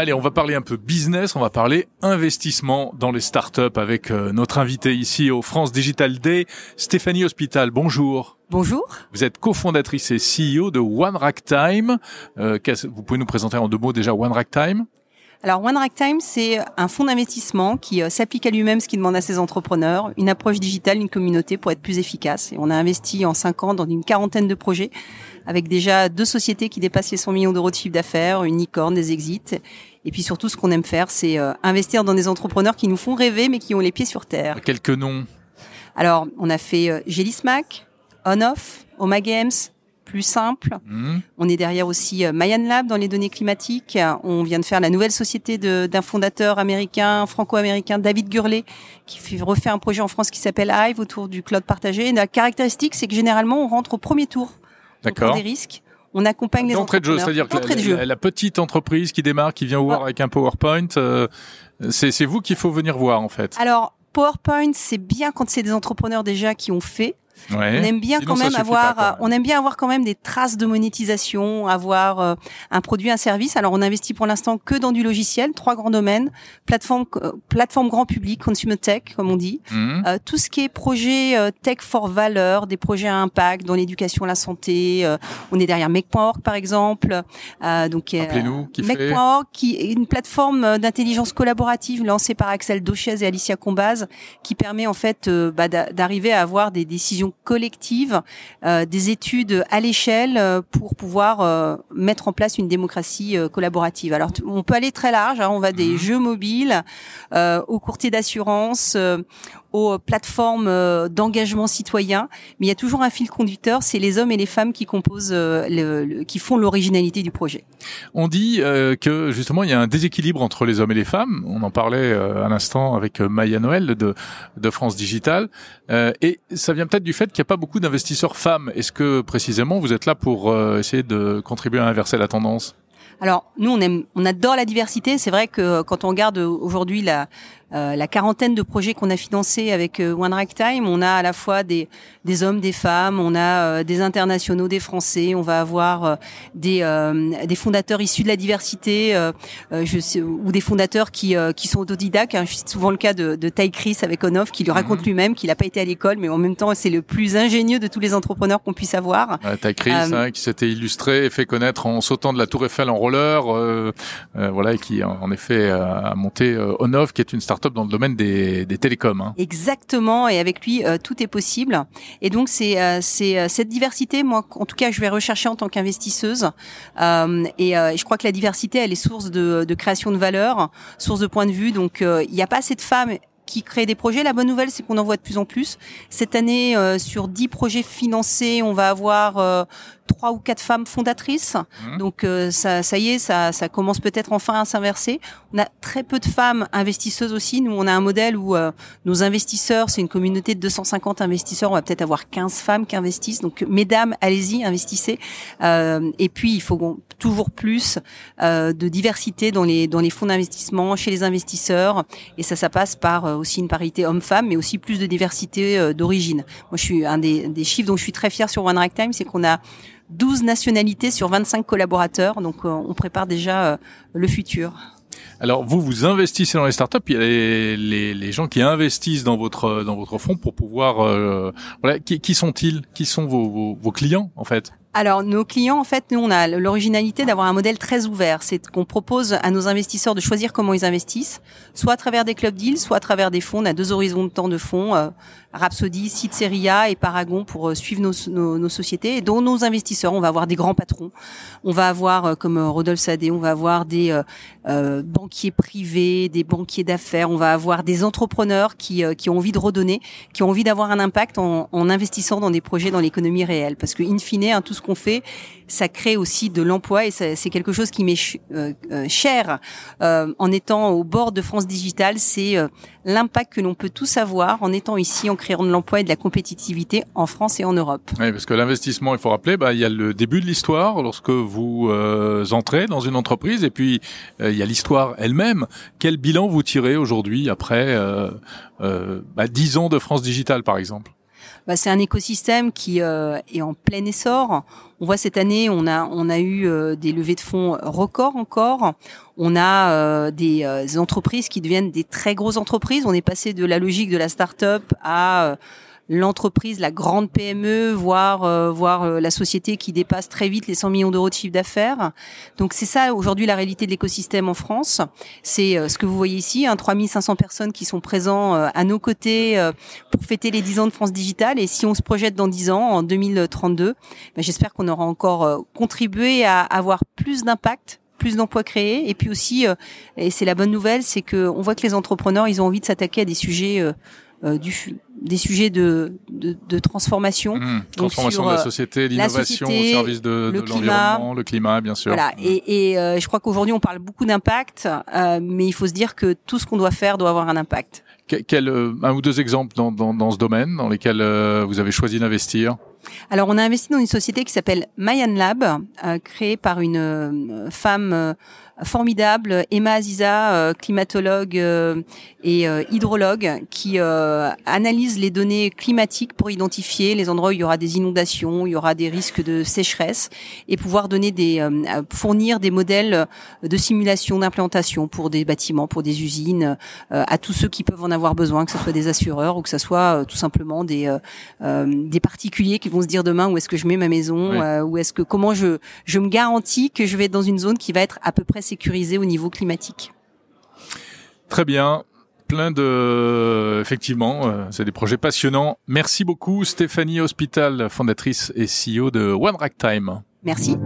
Allez, on va parler un peu business, on va parler investissement dans les startups avec euh, notre invité ici au France Digital Day, Stéphanie Hospital. Bonjour. Bonjour. Vous êtes cofondatrice et CEO de One Rack Time. Euh, vous pouvez nous présenter en deux mots déjà One Rack Time? Alors One Rack Time, c'est un fonds d'investissement qui euh, s'applique à lui-même ce qu'il demande à ses entrepreneurs, une approche digitale, une communauté pour être plus efficace. Et on a investi en cinq ans dans une quarantaine de projets avec déjà deux sociétés qui dépassent les 100 millions d'euros de chiffre d'affaires, une licorne, des exits. Et puis surtout, ce qu'on aime faire, c'est euh, investir dans des entrepreneurs qui nous font rêver, mais qui ont les pieds sur terre. Quelques noms. Alors, on a fait euh, Gélismac, On-Off, Oma Games, plus simple. Mmh. On est derrière aussi euh, Mayan Lab dans les données climatiques. On vient de faire la nouvelle société d'un fondateur américain, franco-américain, David Gurley, qui fait, refait un projet en France qui s'appelle Hive autour du cloud partagé. Et la caractéristique, c'est que généralement, on rentre au premier tour. D'accord. des risques. On accompagne les entrepreneurs. de jeu, c'est-à-dire que la, la, petite entreprise qui démarre, qui vient voir avec un PowerPoint, euh, c'est vous qu'il faut venir voir en fait. Alors PowerPoint, c'est bien quand c'est des entrepreneurs déjà qui ont fait. On aime bien quand même avoir, on aime bien avoir quand même des traces de monétisation, avoir euh, un produit, un service. Alors on investit pour l'instant que dans du logiciel, trois grands domaines plateforme, euh, plateforme grand public, consumer tech comme on dit, mhm. euh, tout ce qui est projet tech for valeur, des projets à impact dans l'éducation, la santé. on est derrière Make.org par exemple. donc Make.org qui est une plateforme d'intelligence collaborative lancée par Axel Dochez et Alicia Combaz, qui permet en fait bah, d'arriver à avoir des décisions collective, euh, des études à l'échelle euh, pour pouvoir euh, mettre en place une démocratie collaborative. Alors on peut aller très large, hein, on va des mhm. jeux mobiles aux courtiers d'assurance, aux plateformes euh, d'engagement citoyen, mais il y a toujours un fil conducteur, c'est les hommes et les femmes qui composent, euh, le, qui font l'originalité du projet. On dit euh, que justement il y a un déséquilibre entre les hommes et les femmes. On en parlait à l'instant avec Maya Noël de, de France Digital, et ça vient peut-être du fait qu'il n'y a pas beaucoup d'investisseurs femmes. Est-ce que précisément vous êtes là pour essayer de contribuer à inverser la tendance? Alors nous on aime, on adore la diversité. C'est vrai que quand on regarde aujourd'hui la euh, la quarantaine de projets qu'on a financés avec euh, One Rack Time, on a à la fois des, des hommes, des femmes, on a euh, des internationaux, des Français, on va avoir des, des fondateurs issus de la diversité, je sais, ou des fondateurs qui, qui sont autodidactes. Hein. C'est souvent le cas de, de Ty Chris avec Onoff, qui lui raconte mhm. lui-même qu'il n'a pas été à l'école, mais en même temps c'est le plus ingénieux de tous les entrepreneurs qu'on puisse avoir. Ouais, Ty Chris, hein, qui s'était illustré et fait connaître en sautant de la Tour Eiffel en roller, voilà, et qui en effet a monté Onoff, qui est une start dans le domaine des, télécoms. Hein. Exactement, et avec lui, euh, tout est possible. Et donc, c'est euh, c'est euh, cette diversité, moi, en tout cas, je vais rechercher en tant qu'investisseuse. et je crois que la diversité, elle est source de, de création de valeur, source de point de vue. Donc, il n'y a pas assez de femmes qui créent des projets. La bonne nouvelle, c'est qu'on en voit de plus en plus. Cette année, sur 10 projets financés, on va avoir trois ou quatre femmes fondatrices. Mmh. Donc euh, ça, ça y est, ça, ça commence peut-être enfin à s'inverser. On a très peu de femmes investisseuses aussi. Nous, on a un modèle où euh, nos investisseurs, c'est une communauté de 250 investisseurs. On va peut-être avoir 15 femmes qui investissent. Donc mesdames, allez-y, investissez. Euh, et puis il faut toujours plus de diversité dans les dans les fonds d'investissement chez les investisseurs. Et ça, ça passe par aussi une parité homme-femme, mais aussi plus de diversité d'origine. Moi, je suis un des, chiffres dont je suis très fière sur One Rack Time, c'est qu'on a 12 nationalités sur 25 collaborateurs. Donc, euh, on prépare déjà euh, le futur. Alors vous vous investissez dans les startups, il y a les, gens qui investissent dans votre dans votre fonds pour pouvoir euh, voilà qui, sont-ils? Qui sont vos, clients en fait? Alors nos clients, en fait, nous on a l'originalité d'avoir un modèle très ouvert. C'est qu'on propose à nos investisseurs de choisir comment ils investissent, soit à travers des club deals, soit à travers des fonds. On a deux horizons de temps de fonds, euh, Rhapsody, Seria et Paragon pour euh, suivre nos, nos, nos, sociétés. Et dont nos investisseurs, on va avoir des grands patrons. On va avoir, euh, comme Rodolphe Sadé, on va avoir des banquiers privés, des banquiers d'affaires. On va avoir des entrepreneurs qui, qui ont envie de redonner, qui ont envie d'avoir un impact en, en investissant dans des projets dans l'économie réelle. Parce que in fine, hein, tout qu'on fait, ça crée aussi de l'emploi et c'est quelque chose qui m'est euh, euh, cher euh, en étant au bord de France Digital. C'est l'impact que l'on peut tous avoir en étant ici, en créant de l'emploi et de la compétitivité en France et en Europe. Oui, parce que l'investissement, il faut rappeler, bah, il y a le début de l'histoire lorsque vous entrez dans une entreprise et puis il y a l'histoire elle-même. Quel bilan vous tirez aujourd'hui après bah, 10 ans de France Digital, par exemple? Bah, c'est un écosystème qui euh, est en plein essor. On voit cette année, on a on a eu euh, des levées de fonds records encore. On a euh, des, entreprises qui deviennent des très grosses entreprises. On est passé de la logique de la start-up à l'entreprise, la grande PME, voire euh, voir euh, la société qui dépasse très vite les 100 millions d'euros de chiffre d'affaires. Donc c'est ça aujourd'hui la réalité de l'écosystème en France. C'est euh, ce que vous voyez ici, hein, 3500 personnes qui sont présents à nos côtés pour fêter les 10 ans de France Digital. Et si on se projette dans 10 ans, en 2032, ben, j'espère qu'on aura encore contribué à avoir plus d'impact plus d'emplois créés et puis aussi et c'est la bonne nouvelle c'est que on voit que les entrepreneurs ils ont envie de s'attaquer à des sujets du des sujets de, de, de transformation. Mmh, transformation de la euh, société, l'innovation au service de, de l'environnement, le climat, bien sûr. Voilà. Mmh. Et, et euh, je crois qu'aujourd'hui, on parle beaucoup d'impact, euh, mais il faut se dire que tout ce qu'on doit faire doit avoir un impact. Quel, un ou deux exemples dans, dans, dans ce domaine dans lesquels vous avez choisi d'investir? Alors, on a investi dans une société qui s'appelle Mayan Lab, euh, créée par une femme formidable, Emma Aziza, climatologue et euh, hydrologue qui euh, analyse les données climatiques pour identifier les endroits où il y aura des inondations, il y aura des risques de sécheresse et pouvoir donner des euh, fournir des modèles de simulation d'implantation pour des bâtiments, pour des usines à tous ceux qui peuvent en avoir besoin, que ce soit des assureurs ou que ce soit tout simplement des des particuliers qui vont se dire demain où est-ce que je mets ma maison, où est-ce que comment je je me garantis que je vais être dans une zone qui va être à peu près sécurisée au niveau climatique. Très bien plein de, effectivement, euh, c'est des projets passionnants. Merci beaucoup Stéphanie Hospital, fondatrice et CEO de One Rack Time. Merci.